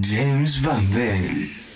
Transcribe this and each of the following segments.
James Vanbel.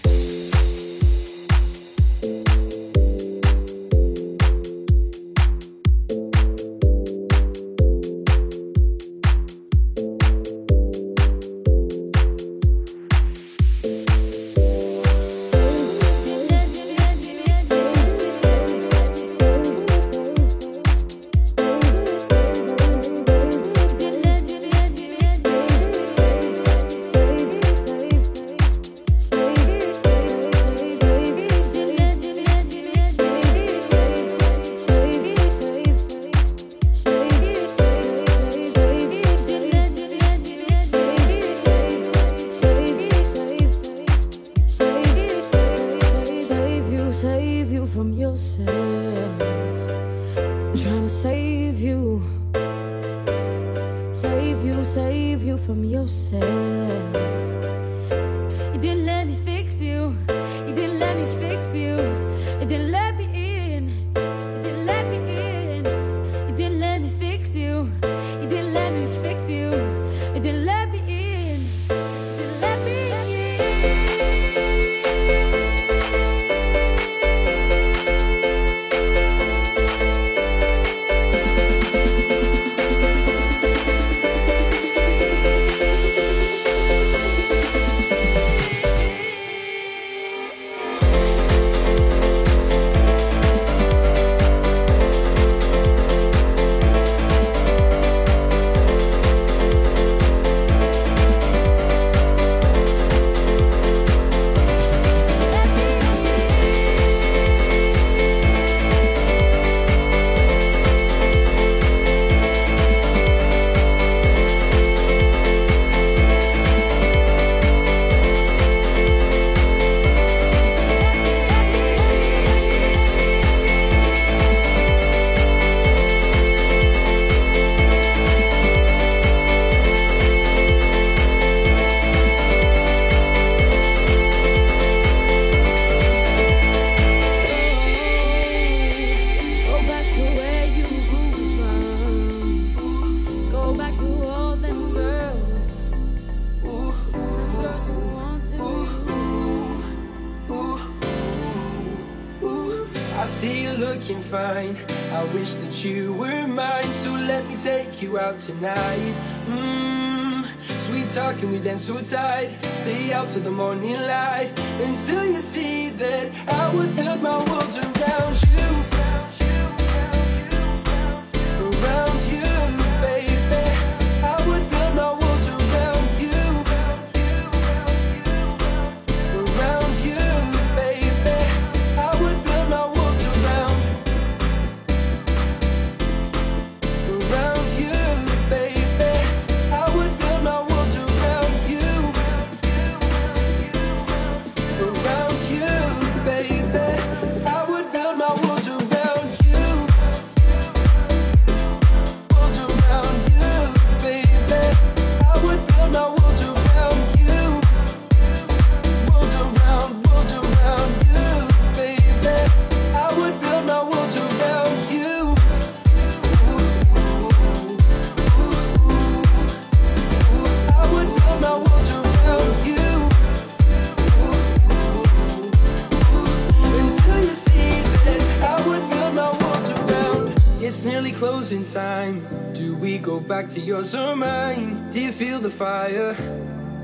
To yours or mine. Do you feel the fire?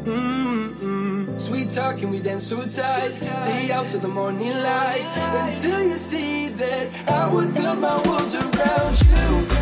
Mm-mm. Sweet talking, we dance so tight. Stay out till the morning light until you see that I would build my world around you.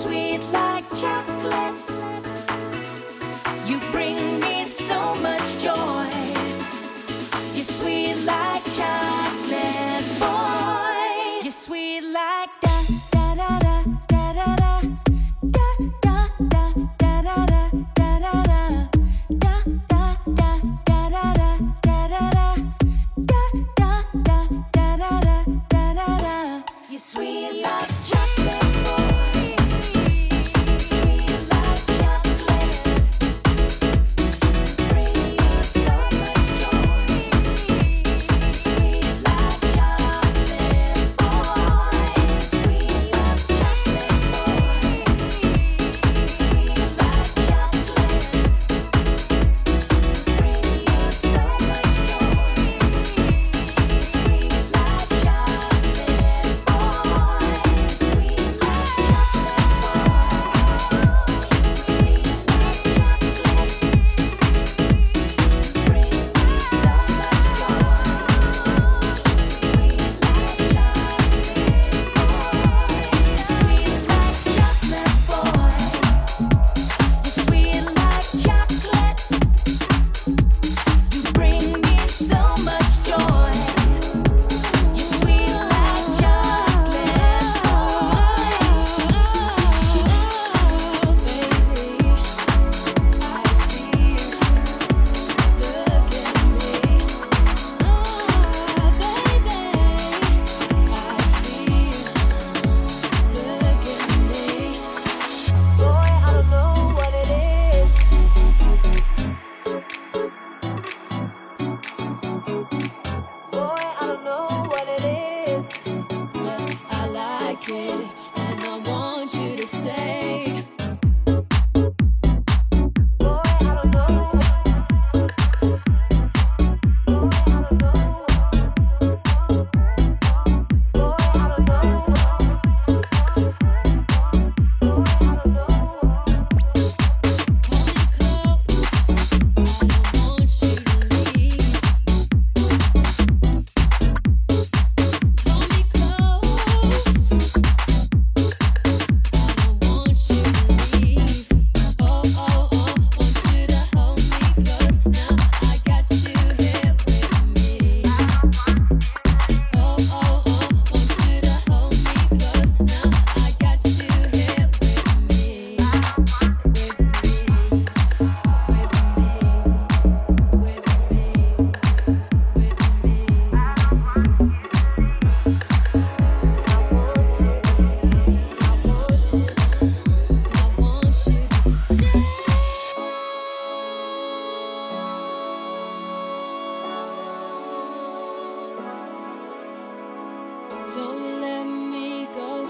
sweet like chocolate. You bring me so much joy. You're sweet like Don't let me go.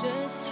Just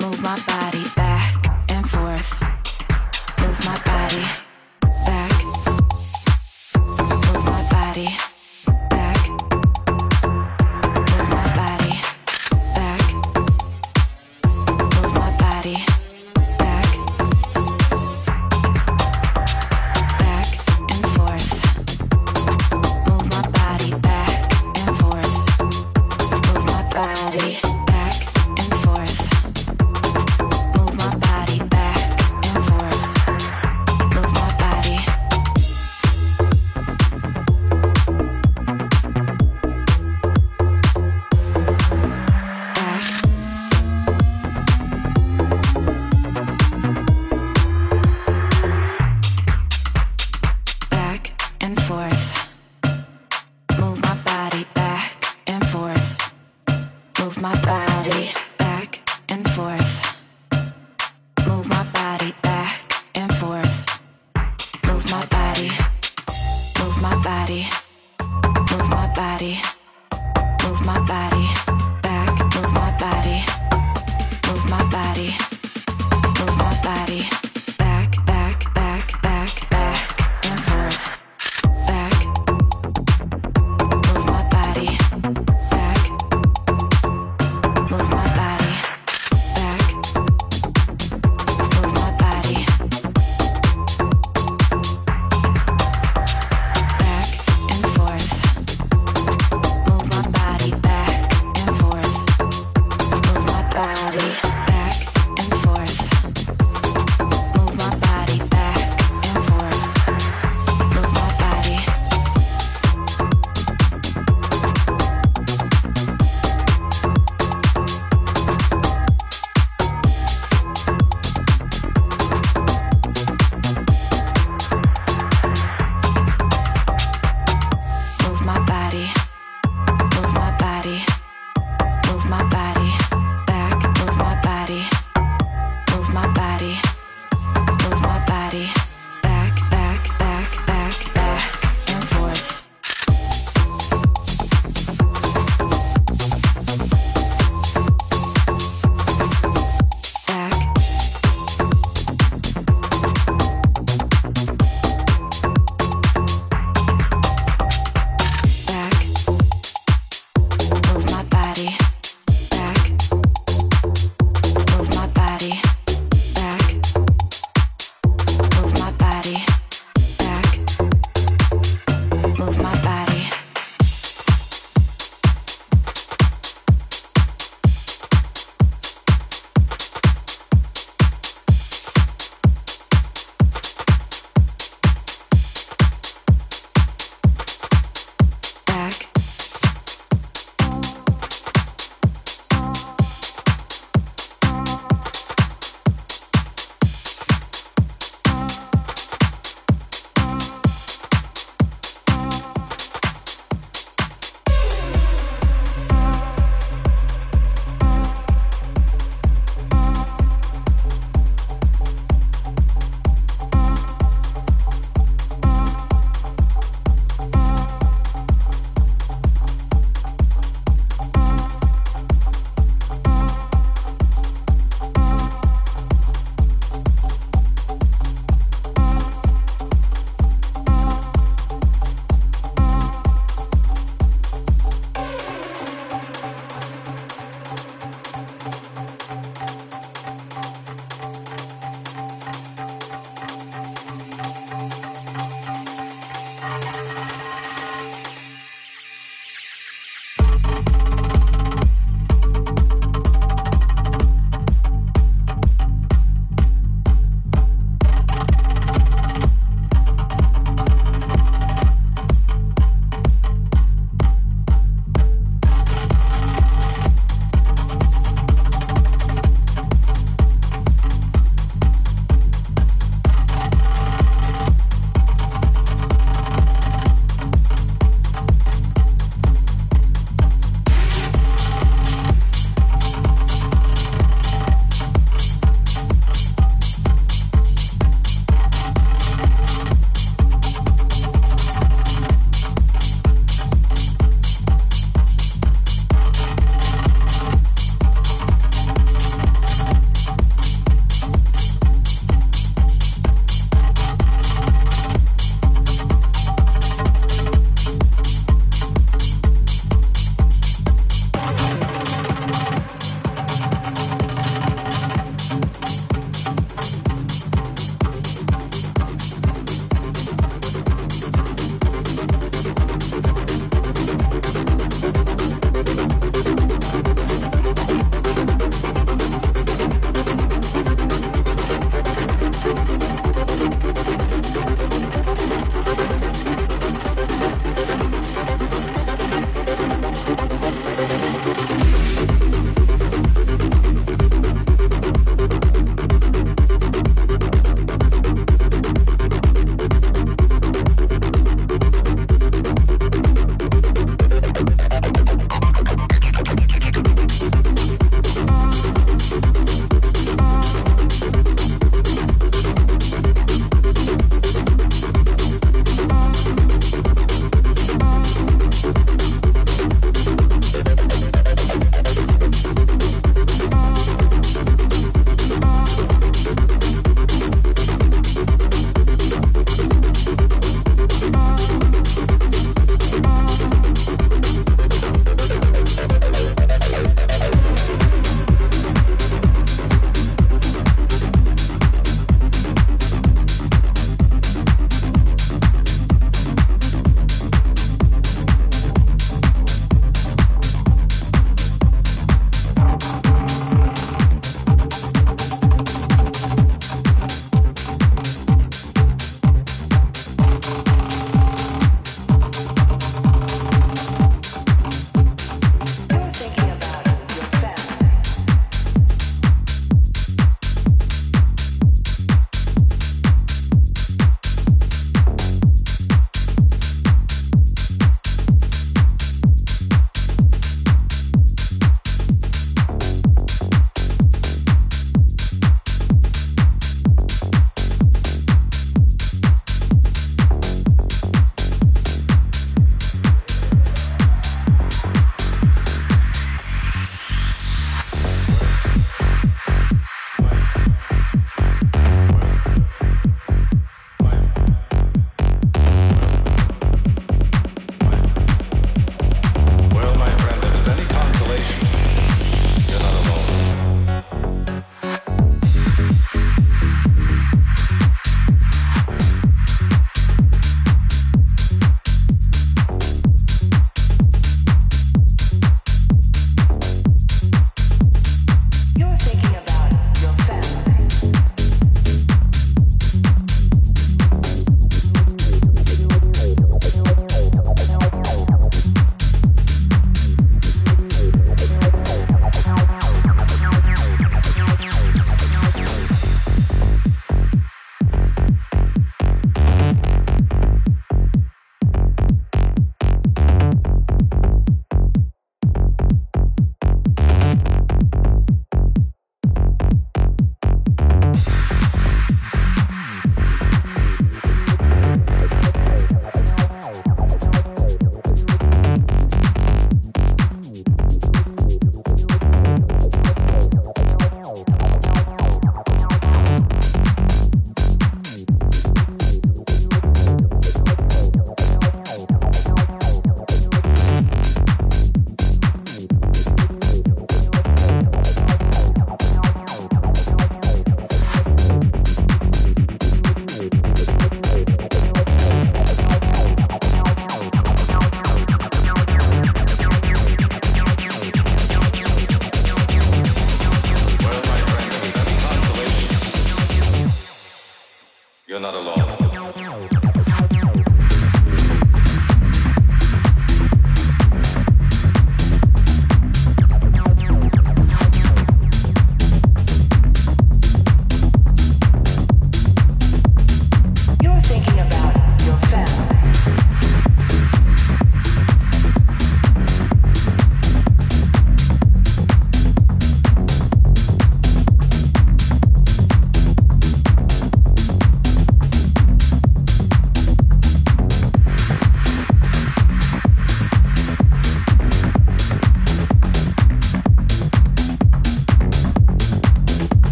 Move my body back and forth. Move my body back. Move my body.